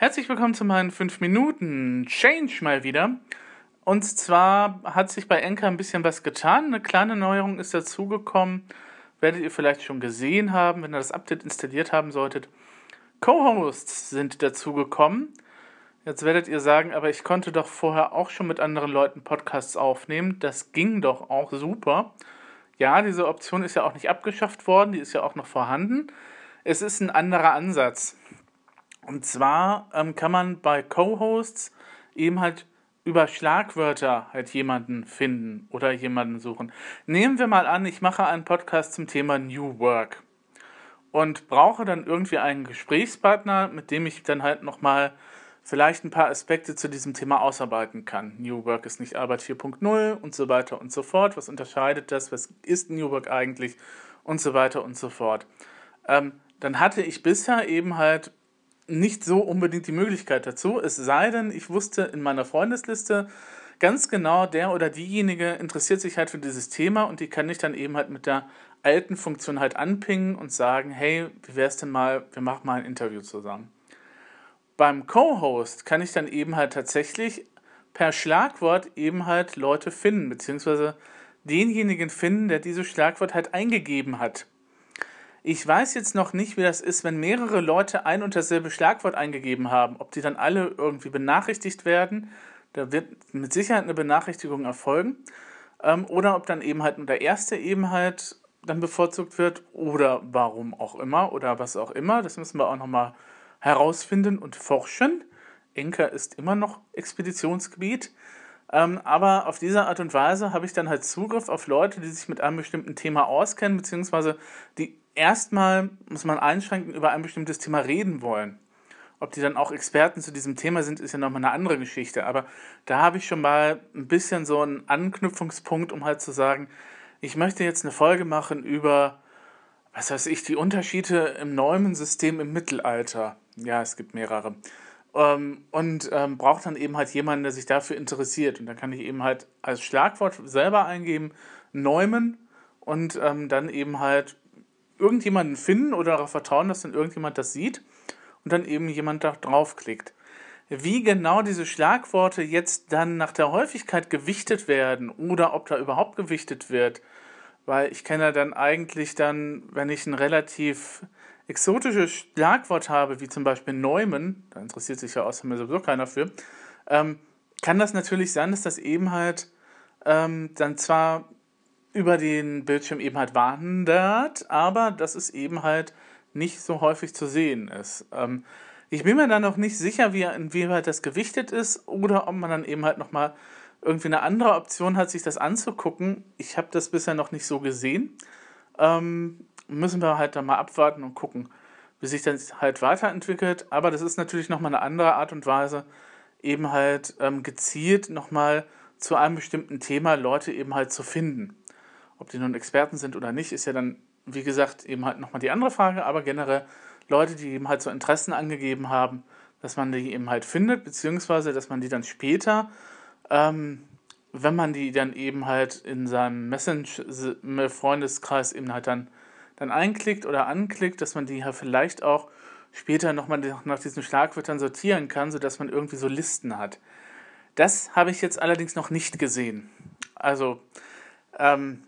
Herzlich willkommen zu meinen 5 Minuten Change mal wieder. Und zwar hat sich bei Enker ein bisschen was getan. Eine kleine Neuerung ist dazugekommen. Werdet ihr vielleicht schon gesehen haben, wenn ihr das Update installiert haben solltet. Co-Hosts sind dazugekommen. Jetzt werdet ihr sagen, aber ich konnte doch vorher auch schon mit anderen Leuten Podcasts aufnehmen. Das ging doch auch super. Ja, diese Option ist ja auch nicht abgeschafft worden, die ist ja auch noch vorhanden. Es ist ein anderer Ansatz. Und zwar ähm, kann man bei Co-Hosts eben halt über Schlagwörter halt jemanden finden oder jemanden suchen. Nehmen wir mal an, ich mache einen Podcast zum Thema New Work und brauche dann irgendwie einen Gesprächspartner, mit dem ich dann halt nochmal vielleicht ein paar Aspekte zu diesem Thema ausarbeiten kann. New Work ist nicht Arbeit 4.0 und so weiter und so fort. Was unterscheidet das? Was ist New Work eigentlich? Und so weiter und so fort. Ähm, dann hatte ich bisher eben halt nicht so unbedingt die Möglichkeit dazu, es sei denn, ich wusste in meiner Freundesliste ganz genau, der oder diejenige interessiert sich halt für dieses Thema und die kann ich dann eben halt mit der alten Funktion halt anpingen und sagen, hey, wie wäre es denn mal, wir machen mal ein Interview zusammen. Beim Co-Host kann ich dann eben halt tatsächlich per Schlagwort eben halt Leute finden, beziehungsweise denjenigen finden, der dieses Schlagwort halt eingegeben hat. Ich weiß jetzt noch nicht, wie das ist, wenn mehrere Leute ein und dasselbe Schlagwort eingegeben haben, ob die dann alle irgendwie benachrichtigt werden. Da wird mit Sicherheit eine Benachrichtigung erfolgen. Ähm, oder ob dann eben halt nur der erste eben halt dann bevorzugt wird oder warum auch immer oder was auch immer. Das müssen wir auch nochmal herausfinden und forschen. Enker ist immer noch Expeditionsgebiet. Ähm, aber auf diese Art und Weise habe ich dann halt Zugriff auf Leute, die sich mit einem bestimmten Thema auskennen, beziehungsweise die erstmal, muss man einschränken, über ein bestimmtes Thema reden wollen. Ob die dann auch Experten zu diesem Thema sind, ist ja nochmal eine andere Geschichte. Aber da habe ich schon mal ein bisschen so einen Anknüpfungspunkt, um halt zu sagen, ich möchte jetzt eine Folge machen über, was weiß ich, die Unterschiede im Neumann-System im Mittelalter. Ja, es gibt mehrere. Ähm, und ähm, braucht dann eben halt jemanden, der sich dafür interessiert. Und dann kann ich eben halt als Schlagwort selber eingeben, Neumann und ähm, dann eben halt irgendjemanden finden oder darauf vertrauen, dass dann irgendjemand das sieht und dann eben jemand da draufklickt. Wie genau diese Schlagworte jetzt dann nach der Häufigkeit gewichtet werden oder ob da überhaupt gewichtet wird, weil ich kenne dann eigentlich dann, wenn ich ein relativ exotisches Schlagwort habe, wie zum Beispiel Neumann, da interessiert sich ja außerdem sowieso keiner für, ähm, kann das natürlich sein, dass das eben halt ähm, dann zwar über den Bildschirm eben halt wandert, aber dass es eben halt nicht so häufig zu sehen ist. Ähm, ich bin mir da noch nicht sicher, wie, inwieweit das gewichtet ist oder ob man dann eben halt nochmal irgendwie eine andere Option hat, sich das anzugucken. Ich habe das bisher noch nicht so gesehen. Ähm, müssen wir halt da mal abwarten und gucken, wie sich das halt weiterentwickelt. Aber das ist natürlich nochmal eine andere Art und Weise, eben halt ähm, gezielt nochmal zu einem bestimmten Thema Leute eben halt zu finden. Ob die nun Experten sind oder nicht, ist ja dann, wie gesagt, eben halt nochmal die andere Frage. Aber generell Leute, die eben halt so Interessen angegeben haben, dass man die eben halt findet, beziehungsweise dass man die dann später, ähm, wenn man die dann eben halt in seinem Messenger-Freundeskreis eben halt dann, dann einklickt oder anklickt, dass man die ja vielleicht auch später nochmal nach diesen Schlagwörtern sortieren kann, sodass man irgendwie so Listen hat. Das habe ich jetzt allerdings noch nicht gesehen. Also, ähm,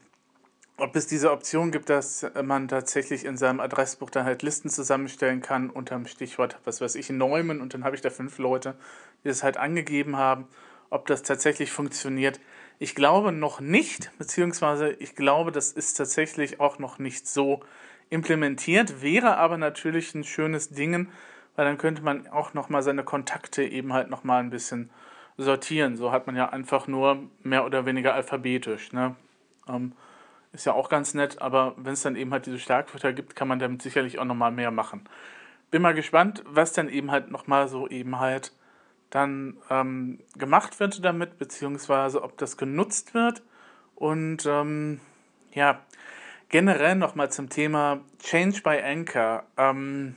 ob es diese Option gibt, dass man tatsächlich in seinem Adressbuch dann halt Listen zusammenstellen kann unter dem Stichwort, was weiß ich, Neumann und dann habe ich da fünf Leute, die das halt angegeben haben. Ob das tatsächlich funktioniert, ich glaube noch nicht, beziehungsweise ich glaube, das ist tatsächlich auch noch nicht so implementiert, wäre aber natürlich ein schönes Ding, weil dann könnte man auch nochmal seine Kontakte eben halt nochmal ein bisschen sortieren. So hat man ja einfach nur mehr oder weniger alphabetisch. Ne? Ähm, ist ja auch ganz nett, aber wenn es dann eben halt diese Schlagwörter gibt, kann man damit sicherlich auch nochmal mehr machen. Bin mal gespannt, was dann eben halt nochmal so eben halt dann ähm, gemacht wird damit, beziehungsweise ob das genutzt wird. Und ähm, ja, generell nochmal zum Thema Change by Anchor. Ähm,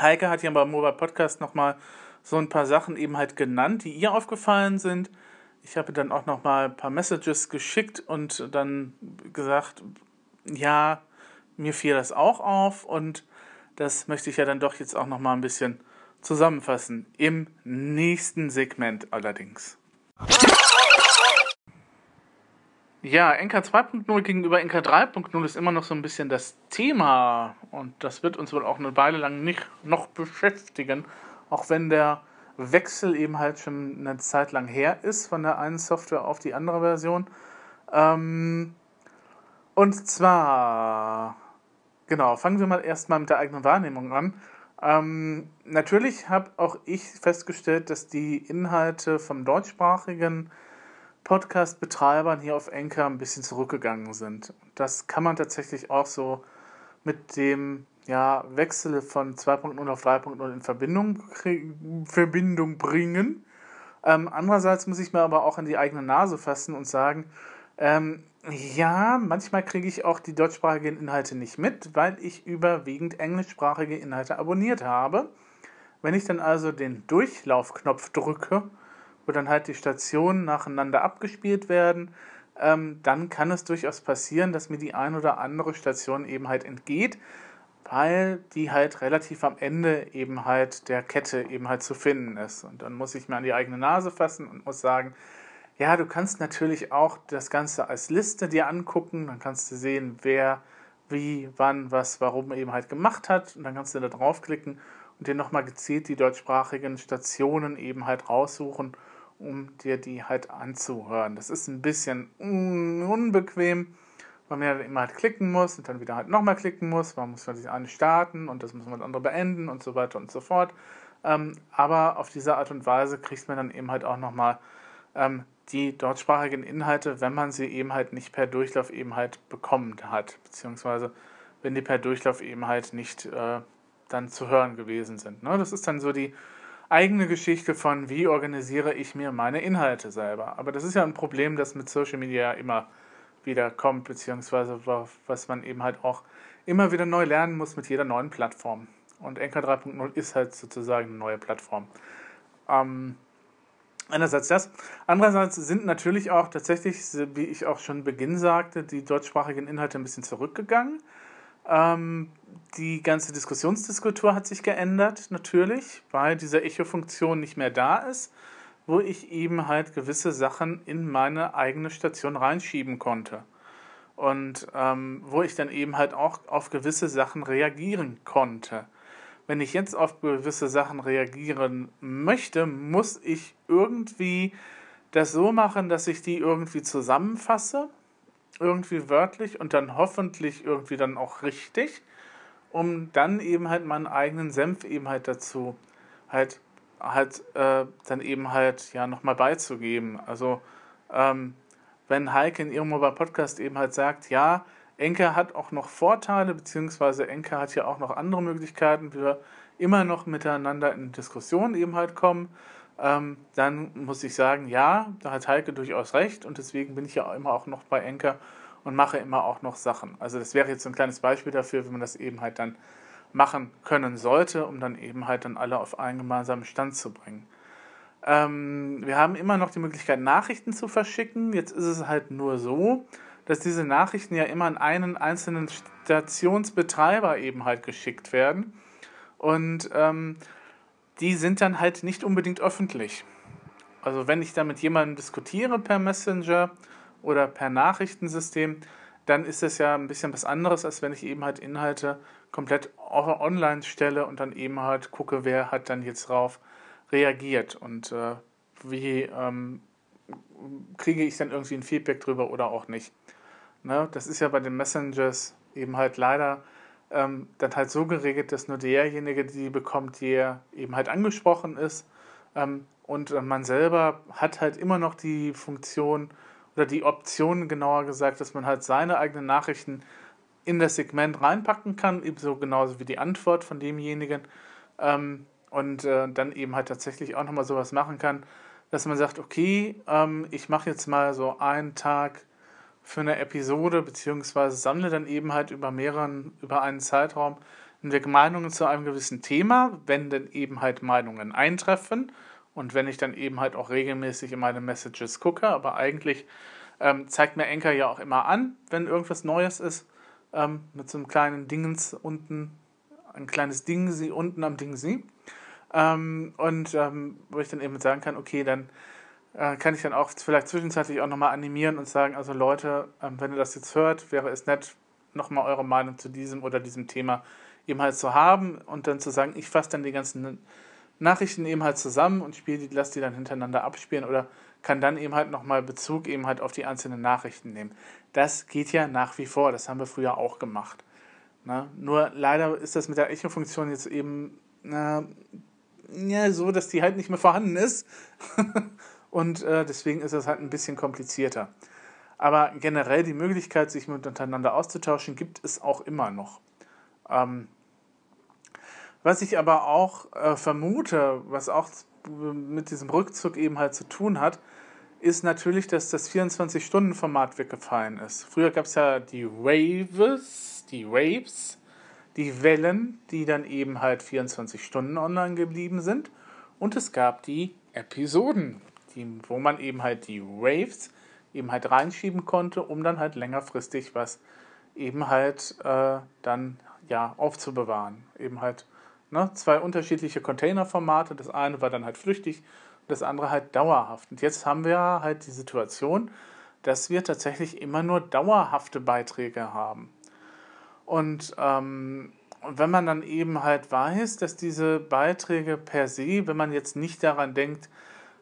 Heike hat ja beim Mobile Podcast nochmal so ein paar Sachen eben halt genannt, die ihr aufgefallen sind. Ich habe dann auch noch mal ein paar Messages geschickt und dann gesagt, ja, mir fiel das auch auf und das möchte ich ja dann doch jetzt auch noch mal ein bisschen zusammenfassen. Im nächsten Segment allerdings. Ja, NK 2.0 gegenüber NK 3.0 ist immer noch so ein bisschen das Thema und das wird uns wohl auch eine Weile lang nicht noch beschäftigen, auch wenn der Wechsel eben halt schon eine Zeit lang her ist von der einen Software auf die andere Version. Ähm, und zwar, genau, fangen wir mal erstmal mit der eigenen Wahrnehmung an. Ähm, natürlich habe auch ich festgestellt, dass die Inhalte vom deutschsprachigen Podcast-Betreibern hier auf Anchor ein bisschen zurückgegangen sind. Das kann man tatsächlich auch so mit dem ja, Wechsel von 2.0 auf 3.0 in Verbindung, Verbindung bringen. Ähm, andererseits muss ich mir aber auch an die eigene Nase fassen und sagen, ähm, ja, manchmal kriege ich auch die deutschsprachigen Inhalte nicht mit, weil ich überwiegend englischsprachige Inhalte abonniert habe. Wenn ich dann also den Durchlaufknopf drücke, wo dann halt die Stationen nacheinander abgespielt werden, ähm, dann kann es durchaus passieren, dass mir die ein oder andere Station eben halt entgeht, weil die halt relativ am Ende eben halt der Kette eben halt zu finden ist. Und dann muss ich mir an die eigene Nase fassen und muss sagen, ja, du kannst natürlich auch das Ganze als Liste dir angucken, dann kannst du sehen, wer wie, wann, was, warum eben halt gemacht hat und dann kannst du da draufklicken und dir nochmal gezielt die deutschsprachigen Stationen eben halt raussuchen um dir die halt anzuhören. Das ist ein bisschen unbequem, weil man ja immer halt klicken muss und dann wieder halt nochmal klicken muss. Man muss das eine starten und das muss man das andere beenden und so weiter und so fort. Ähm, aber auf diese Art und Weise kriegt man dann eben halt auch nochmal ähm, die deutschsprachigen Inhalte, wenn man sie eben halt nicht per Durchlauf eben halt bekommen hat, beziehungsweise wenn die per Durchlauf eben halt nicht äh, dann zu hören gewesen sind. Ne? Das ist dann so die eigene Geschichte von, wie organisiere ich mir meine Inhalte selber. Aber das ist ja ein Problem, das mit Social Media immer wieder kommt, beziehungsweise was man eben halt auch immer wieder neu lernen muss mit jeder neuen Plattform. Und Anchor 3.0 ist halt sozusagen eine neue Plattform. Ähm, einerseits das. Andererseits sind natürlich auch tatsächlich, wie ich auch schon Beginn sagte, die deutschsprachigen Inhalte ein bisschen zurückgegangen. Ähm, die ganze Diskussionsdiskultur hat sich geändert, natürlich, weil diese Echo-Funktion nicht mehr da ist, wo ich eben halt gewisse Sachen in meine eigene Station reinschieben konnte. Und ähm, wo ich dann eben halt auch auf gewisse Sachen reagieren konnte. Wenn ich jetzt auf gewisse Sachen reagieren möchte, muss ich irgendwie das so machen, dass ich die irgendwie zusammenfasse irgendwie wörtlich und dann hoffentlich irgendwie dann auch richtig, um dann eben halt meinen eigenen Senf eben halt dazu halt halt äh, dann eben halt ja nochmal beizugeben. Also ähm, wenn Heike in ihrem Mobile Podcast eben halt sagt, ja, Enke hat auch noch Vorteile, beziehungsweise Enke hat ja auch noch andere Möglichkeiten, wie wir immer noch miteinander in Diskussionen eben halt kommen, ähm, dann muss ich sagen, ja, da hat Heike durchaus recht und deswegen bin ich ja immer auch noch bei Enker und mache immer auch noch Sachen. Also das wäre jetzt so ein kleines Beispiel dafür, wie man das eben halt dann machen können sollte, um dann eben halt dann alle auf einen gemeinsamen Stand zu bringen. Ähm, wir haben immer noch die Möglichkeit, Nachrichten zu verschicken. Jetzt ist es halt nur so, dass diese Nachrichten ja immer an einen einzelnen Stationsbetreiber eben halt geschickt werden. Und ähm, die sind dann halt nicht unbedingt öffentlich. Also wenn ich da mit jemandem diskutiere per Messenger oder per Nachrichtensystem, dann ist das ja ein bisschen was anderes, als wenn ich eben halt Inhalte komplett online stelle und dann eben halt gucke, wer hat dann jetzt drauf reagiert und äh, wie ähm, kriege ich dann irgendwie ein Feedback drüber oder auch nicht. Ne? Das ist ja bei den Messengers eben halt leider ähm, dann halt so geregelt, dass nur derjenige die bekommt, der eben halt angesprochen ist. Ähm, und man selber hat halt immer noch die Funktion oder die Option, genauer gesagt, dass man halt seine eigenen Nachrichten in das Segment reinpacken kann, ebenso genauso wie die Antwort von demjenigen. Ähm, und äh, dann eben halt tatsächlich auch nochmal sowas machen kann, dass man sagt, okay, ähm, ich mache jetzt mal so einen Tag für eine Episode, beziehungsweise sammle dann eben halt über mehreren, über einen Zeitraum hinweg Meinungen zu einem gewissen Thema, wenn denn eben halt Meinungen eintreffen und wenn ich dann eben halt auch regelmäßig in meine Messages gucke, aber eigentlich ähm, zeigt mir Anchor ja auch immer an, wenn irgendwas Neues ist, ähm, mit so einem kleinen Dingens unten, ein kleines Ding sie unten am Ding sie. Ähm, und ähm, wo ich dann eben sagen kann, okay, dann äh, kann ich dann auch vielleicht zwischenzeitlich auch nochmal animieren und sagen, also Leute, ähm, wenn ihr das jetzt hört, wäre es nett, nochmal eure Meinung zu diesem oder diesem Thema eben halt zu haben und dann zu sagen, ich fasse dann die ganzen Nachrichten eben halt zusammen und spiele die, lasse die dann hintereinander abspielen oder kann dann eben halt nochmal Bezug eben halt auf die einzelnen Nachrichten nehmen. Das geht ja nach wie vor, das haben wir früher auch gemacht. Na, nur leider ist das mit der Echo-Funktion jetzt eben na, ja, so, dass die halt nicht mehr vorhanden ist. und äh, deswegen ist das halt ein bisschen komplizierter. Aber generell die Möglichkeit, sich miteinander auszutauschen, gibt es auch immer noch. Ähm, was ich aber auch äh, vermute, was auch mit diesem Rückzug eben halt zu tun hat, ist natürlich, dass das 24-Stunden-Format weggefallen ist. Früher gab es ja die Waves, die Waves, die Wellen, die dann eben halt 24 Stunden online geblieben sind. Und es gab die Episoden, die, wo man eben halt die Waves eben halt reinschieben konnte, um dann halt längerfristig was eben halt äh, dann ja aufzubewahren. Eben halt ne, zwei unterschiedliche Containerformate. Das eine war dann halt flüchtig, das andere halt dauerhaft. Und jetzt haben wir halt die Situation, dass wir tatsächlich immer nur dauerhafte Beiträge haben. Und ähm, wenn man dann eben halt weiß, dass diese Beiträge per se, wenn man jetzt nicht daran denkt,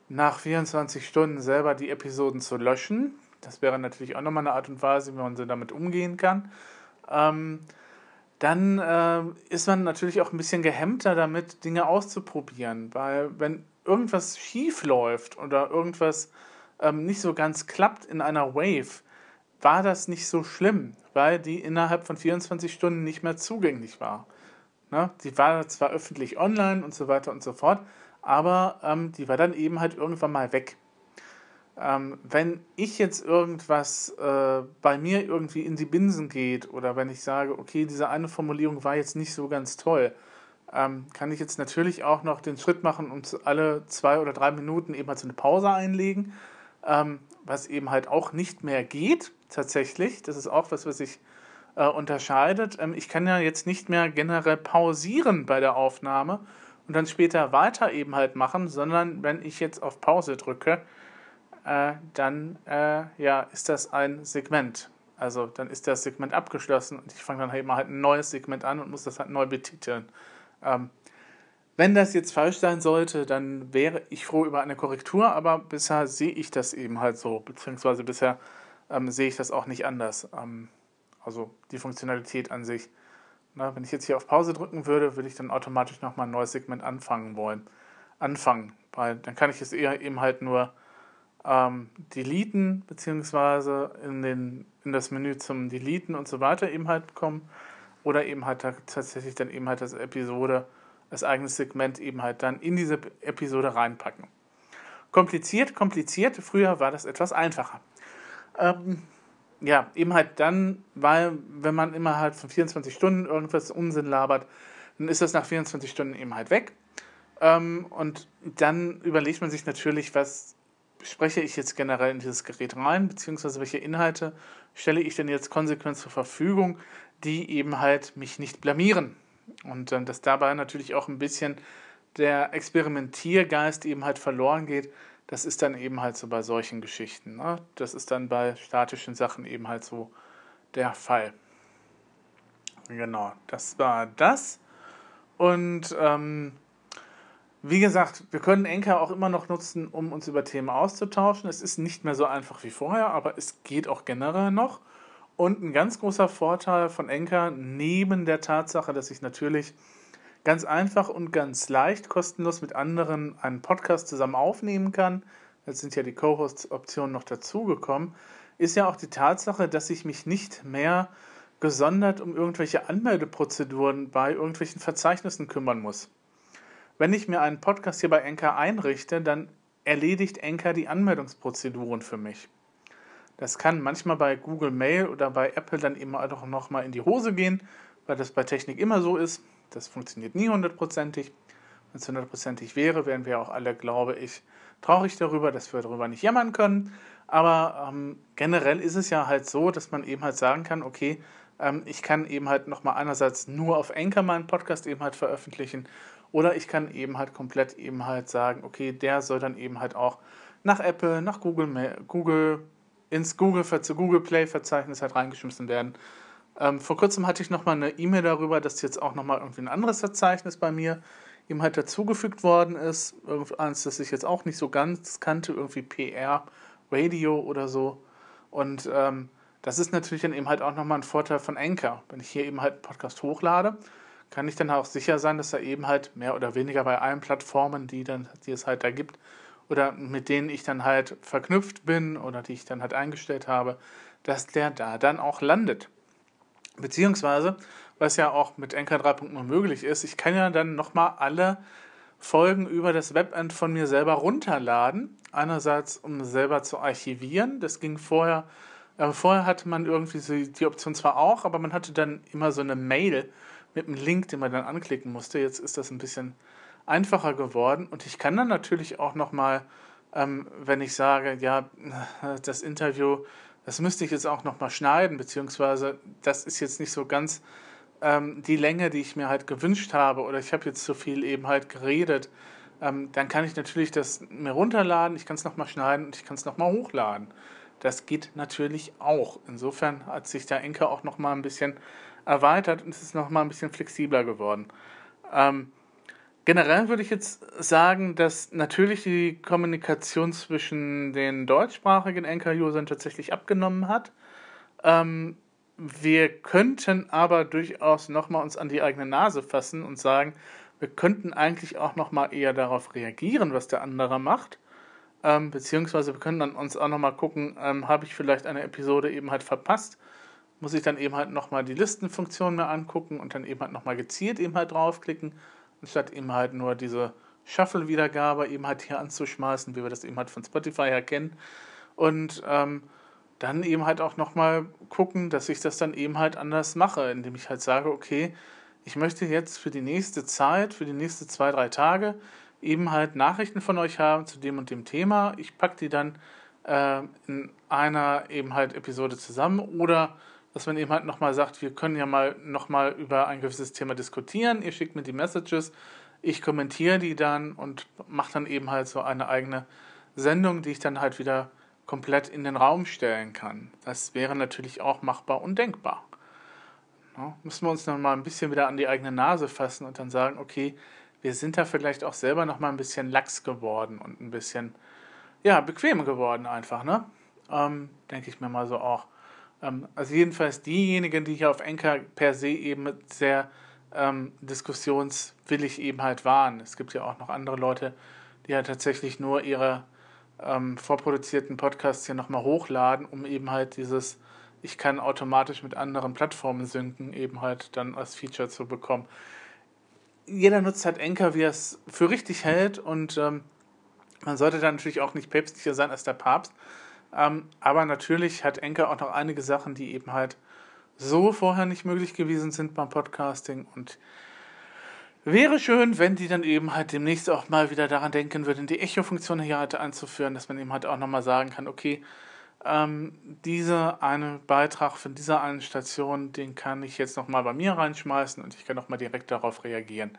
nach 24 Stunden selber die Episoden zu löschen, das wäre natürlich auch nochmal eine Art und Weise, wie man damit umgehen kann, ähm, dann äh, ist man natürlich auch ein bisschen gehemmter damit, Dinge auszuprobieren. Weil wenn irgendwas schief läuft oder irgendwas ähm, nicht so ganz klappt in einer Wave, war das nicht so schlimm, weil die innerhalb von 24 Stunden nicht mehr zugänglich war. Ne? Die war zwar öffentlich online und so weiter und so fort, aber ähm, die war dann eben halt irgendwann mal weg. Ähm, wenn ich jetzt irgendwas äh, bei mir irgendwie in die Binsen geht oder wenn ich sage, okay, diese eine Formulierung war jetzt nicht so ganz toll, ähm, kann ich jetzt natürlich auch noch den Schritt machen und alle zwei oder drei Minuten eben halt so eine Pause einlegen, ähm, was eben halt auch nicht mehr geht, tatsächlich. Das ist auch was, was sich äh, unterscheidet. Ähm, ich kann ja jetzt nicht mehr generell pausieren bei der Aufnahme und dann später weiter eben halt machen, sondern wenn ich jetzt auf Pause drücke, äh, dann äh, ja, ist das ein Segment. Also dann ist das Segment abgeschlossen und ich fange dann halt mal halt ein neues Segment an und muss das halt neu betiteln. Ähm, wenn das jetzt falsch sein sollte, dann wäre ich froh über eine Korrektur, aber bisher sehe ich das eben halt so, beziehungsweise bisher ähm, sehe ich das auch nicht anders. Ähm, also die Funktionalität an sich. Na, wenn ich jetzt hier auf Pause drücken würde, würde ich dann automatisch nochmal ein neues Segment anfangen wollen. Anfangen, weil dann kann ich es eher eben halt nur ähm, deleten, beziehungsweise in, den, in das Menü zum Deleten und so weiter eben halt kommen. Oder eben halt tatsächlich dann eben halt das Episode, das eigene Segment eben halt dann in diese Episode reinpacken. Kompliziert, kompliziert. Früher war das etwas einfacher. Ähm, ja, eben halt dann, weil wenn man immer halt von 24 Stunden irgendwas Unsinn labert, dann ist das nach 24 Stunden eben halt weg. Ähm, und dann überlegt man sich natürlich, was spreche ich jetzt generell in dieses Gerät rein, beziehungsweise welche Inhalte stelle ich denn jetzt konsequent zur Verfügung, die eben halt mich nicht blamieren. Und äh, dass dabei natürlich auch ein bisschen der Experimentiergeist eben halt verloren geht, das ist dann eben halt so bei solchen Geschichten. Ne? Das ist dann bei statischen Sachen eben halt so der Fall. Genau, das war das. Und ähm, wie gesagt, wir können Enker auch immer noch nutzen, um uns über Themen auszutauschen. Es ist nicht mehr so einfach wie vorher, aber es geht auch generell noch. Und ein ganz großer Vorteil von Enker, neben der Tatsache, dass ich natürlich ganz einfach und ganz leicht kostenlos mit anderen einen Podcast zusammen aufnehmen kann, jetzt sind ja die Co-Host-Optionen noch dazugekommen, ist ja auch die Tatsache, dass ich mich nicht mehr gesondert um irgendwelche Anmeldeprozeduren bei irgendwelchen Verzeichnissen kümmern muss. Wenn ich mir einen Podcast hier bei Enker einrichte, dann erledigt Enker die Anmeldungsprozeduren für mich. Das kann manchmal bei Google Mail oder bei Apple dann immer auch noch mal in die Hose gehen, weil das bei Technik immer so ist. Das funktioniert nie hundertprozentig. Wenn es hundertprozentig wäre, wären wir auch alle, glaube ich, traurig darüber, dass wir darüber nicht jammern können. Aber ähm, generell ist es ja halt so, dass man eben halt sagen kann, okay, ähm, ich kann eben halt nochmal einerseits nur auf Anchor meinen Podcast eben halt veröffentlichen Oder ich kann eben halt komplett eben halt sagen, okay, der soll dann eben halt auch nach Apple, nach Google, Google ins Google, Google Play Verzeichnis halt reingeschmissen werden. Ähm, vor kurzem hatte ich nochmal eine E-Mail darüber, dass jetzt auch nochmal irgendwie ein anderes Verzeichnis bei mir ihm halt dazugefügt worden ist. Irgendeins, das ich jetzt auch nicht so ganz kannte, irgendwie PR Radio oder so. Und ähm, das ist natürlich dann eben halt auch nochmal ein Vorteil von Anchor. Wenn ich hier eben halt einen Podcast hochlade, kann ich dann auch sicher sein, dass er eben halt mehr oder weniger bei allen Plattformen, die, dann, die es halt da gibt, oder mit denen ich dann halt verknüpft bin oder die ich dann halt eingestellt habe, dass der da dann auch landet. Beziehungsweise, was ja auch mit Anchor 3.0 möglich ist, ich kann ja dann nochmal alle Folgen über das Webend von mir selber runterladen. Einerseits, um selber zu archivieren. Das ging vorher, äh, vorher hatte man irgendwie so die Option zwar auch, aber man hatte dann immer so eine Mail mit einem Link, den man dann anklicken musste. Jetzt ist das ein bisschen einfacher geworden und ich kann dann natürlich auch nochmal, ähm, wenn ich sage, ja, das Interview das müsste ich jetzt auch nochmal schneiden, beziehungsweise das ist jetzt nicht so ganz ähm, die Länge, die ich mir halt gewünscht habe, oder ich habe jetzt zu viel eben halt geredet. Ähm, dann kann ich natürlich das mir runterladen, ich kann es nochmal schneiden und ich kann es nochmal hochladen. Das geht natürlich auch. Insofern hat sich der Enker auch nochmal ein bisschen erweitert und es ist nochmal ein bisschen flexibler geworden. Ähm, Generell würde ich jetzt sagen, dass natürlich die Kommunikation zwischen den deutschsprachigen Anchor-Usern tatsächlich abgenommen hat. Ähm, wir könnten aber durchaus nochmal uns an die eigene Nase fassen und sagen, wir könnten eigentlich auch nochmal eher darauf reagieren, was der andere macht. Ähm, beziehungsweise wir können dann uns auch nochmal gucken, ähm, habe ich vielleicht eine Episode eben halt verpasst, muss ich dann eben halt nochmal die Listenfunktion mir angucken und dann eben halt nochmal gezielt eben halt draufklicken anstatt eben halt nur diese Shuffle-Wiedergabe eben halt hier anzuschmeißen, wie wir das eben halt von Spotify her kennen. Und ähm, dann eben halt auch nochmal gucken, dass ich das dann eben halt anders mache, indem ich halt sage, okay, ich möchte jetzt für die nächste Zeit, für die nächsten zwei, drei Tage eben halt Nachrichten von euch haben zu dem und dem Thema. Ich packe die dann äh, in einer eben halt Episode zusammen oder dass man eben halt nochmal sagt, wir können ja mal nochmal über ein gewisses Thema diskutieren. Ihr schickt mir die Messages, ich kommentiere die dann und mache dann eben halt so eine eigene Sendung, die ich dann halt wieder komplett in den Raum stellen kann. Das wäre natürlich auch machbar und denkbar. Ja, müssen wir uns dann mal ein bisschen wieder an die eigene Nase fassen und dann sagen, okay, wir sind da vielleicht auch selber noch mal ein bisschen lax geworden und ein bisschen, ja, bequem geworden einfach, ne? Ähm, Denke ich mir mal so auch. Ähm, also jedenfalls diejenigen, die hier auf Enker per se eben sehr ähm, diskussionswillig eben halt waren. Es gibt ja auch noch andere Leute, die ja tatsächlich nur ihre ähm, vorproduzierten Podcasts hier nochmal hochladen, um eben halt dieses, ich kann automatisch mit anderen Plattformen synken, eben halt dann als Feature zu bekommen. Jeder nutzt halt Enker, wie er es für richtig hält und ähm, man sollte dann natürlich auch nicht päpstlicher sein als der Papst. Ähm, aber natürlich hat Enker auch noch einige Sachen, die eben halt so vorher nicht möglich gewesen sind beim Podcasting und Wäre schön, wenn die dann eben halt demnächst auch mal wieder daran denken würden, die Echo-Funktion hier halt einzuführen, dass man eben halt auch nochmal sagen kann, okay, ähm, dieser eine Beitrag von dieser einen Station, den kann ich jetzt nochmal bei mir reinschmeißen und ich kann nochmal direkt darauf reagieren.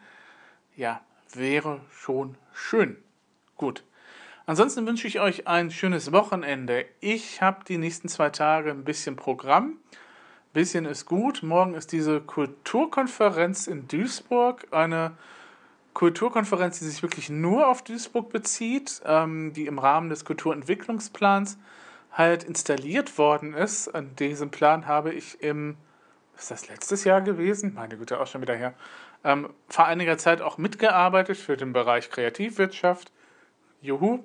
Ja, wäre schon schön. Gut. Ansonsten wünsche ich euch ein schönes Wochenende. Ich habe die nächsten zwei Tage ein bisschen Programm. Ein bisschen ist gut. Morgen ist diese Kulturkonferenz in Duisburg. Eine Kulturkonferenz, die sich wirklich nur auf Duisburg bezieht, ähm, die im Rahmen des Kulturentwicklungsplans halt installiert worden ist. An diesem Plan habe ich im, ist das letztes Jahr gewesen? Meine Güte, auch schon wieder her. Ähm, vor einiger Zeit auch mitgearbeitet für den Bereich Kreativwirtschaft. Juhu.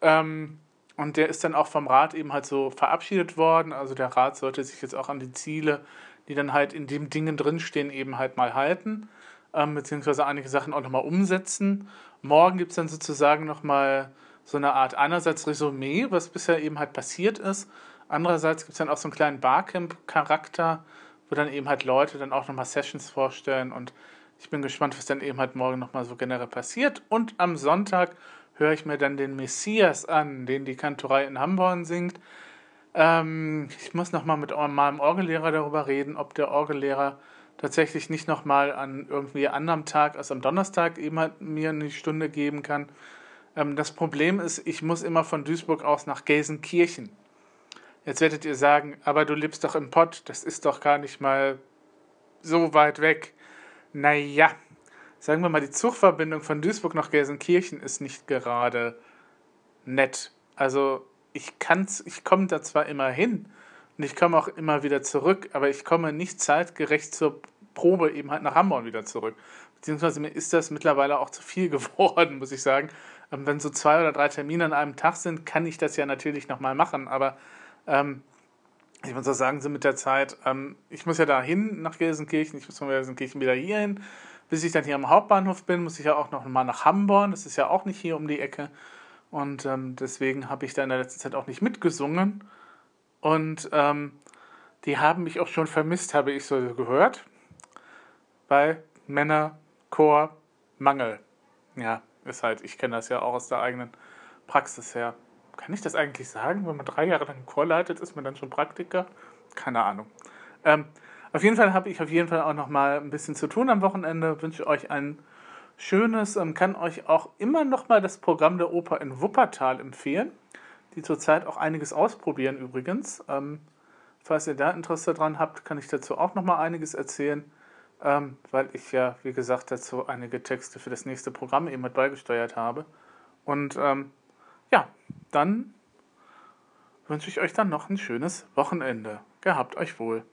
Ähm, und der ist dann auch vom Rat eben halt so verabschiedet worden. Also der Rat sollte sich jetzt auch an die Ziele, die dann halt in den Dingen drinstehen, eben halt mal halten. Ähm, beziehungsweise einige Sachen auch nochmal umsetzen. Morgen gibt es dann sozusagen nochmal so eine Art einerseits Resümee, was bisher eben halt passiert ist. Andererseits gibt es dann auch so einen kleinen Barcamp-Charakter, wo dann eben halt Leute dann auch nochmal Sessions vorstellen und ich bin gespannt, was dann eben halt morgen nochmal so generell passiert. Und am Sonntag höre ich mir dann den Messias an, den die Kantorei in Hamborn singt. Ähm, ich muss nochmal mit meinem Orgellehrer darüber reden, ob der Orgellehrer tatsächlich nicht nochmal an irgendwie anderem Tag als am Donnerstag eben halt mir eine Stunde geben kann. Ähm, das Problem ist, ich muss immer von Duisburg aus nach Gelsenkirchen. Jetzt werdet ihr sagen, aber du lebst doch im Pott, das ist doch gar nicht mal so weit weg. Naja, sagen wir mal, die Zugverbindung von Duisburg nach Gelsenkirchen ist nicht gerade nett. Also ich kann's, ich komme da zwar immer hin und ich komme auch immer wieder zurück, aber ich komme nicht zeitgerecht zur Probe eben halt nach Hamburg wieder zurück. Beziehungsweise mir ist das mittlerweile auch zu viel geworden, muss ich sagen. Ähm, wenn so zwei oder drei Termine an einem Tag sind, kann ich das ja natürlich nochmal machen, aber ähm, ich muss auch sagen, so mit der Zeit, ähm, ich muss ja da hin nach Gelsenkirchen, ich muss von Gelsenkirchen wieder hier hin. Bis ich dann hier am Hauptbahnhof bin, muss ich ja auch noch mal nach Hamburg. Das ist ja auch nicht hier um die Ecke. Und ähm, deswegen habe ich da in der letzten Zeit auch nicht mitgesungen. Und ähm, die haben mich auch schon vermisst, habe ich so gehört. Bei Männerchor Mangel. Ja, ist halt, ich kenne das ja auch aus der eigenen Praxis her. Kann ich das eigentlich sagen? Wenn man drei Jahre lang einen Chor leitet, ist man dann schon Praktiker? Keine Ahnung. Ähm, auf jeden Fall habe ich auf jeden Fall auch noch mal ein bisschen zu tun am Wochenende. Wünsche euch ein schönes, ähm, kann euch auch immer noch mal das Programm der Oper in Wuppertal empfehlen, die zurzeit auch einiges ausprobieren übrigens. Ähm, falls ihr da Interesse dran habt, kann ich dazu auch noch mal einiges erzählen, ähm, weil ich ja, wie gesagt, dazu einige Texte für das nächste Programm eben mit beigesteuert habe. Und ja, dann wünsche ich euch dann noch ein schönes Wochenende. Gehabt euch wohl.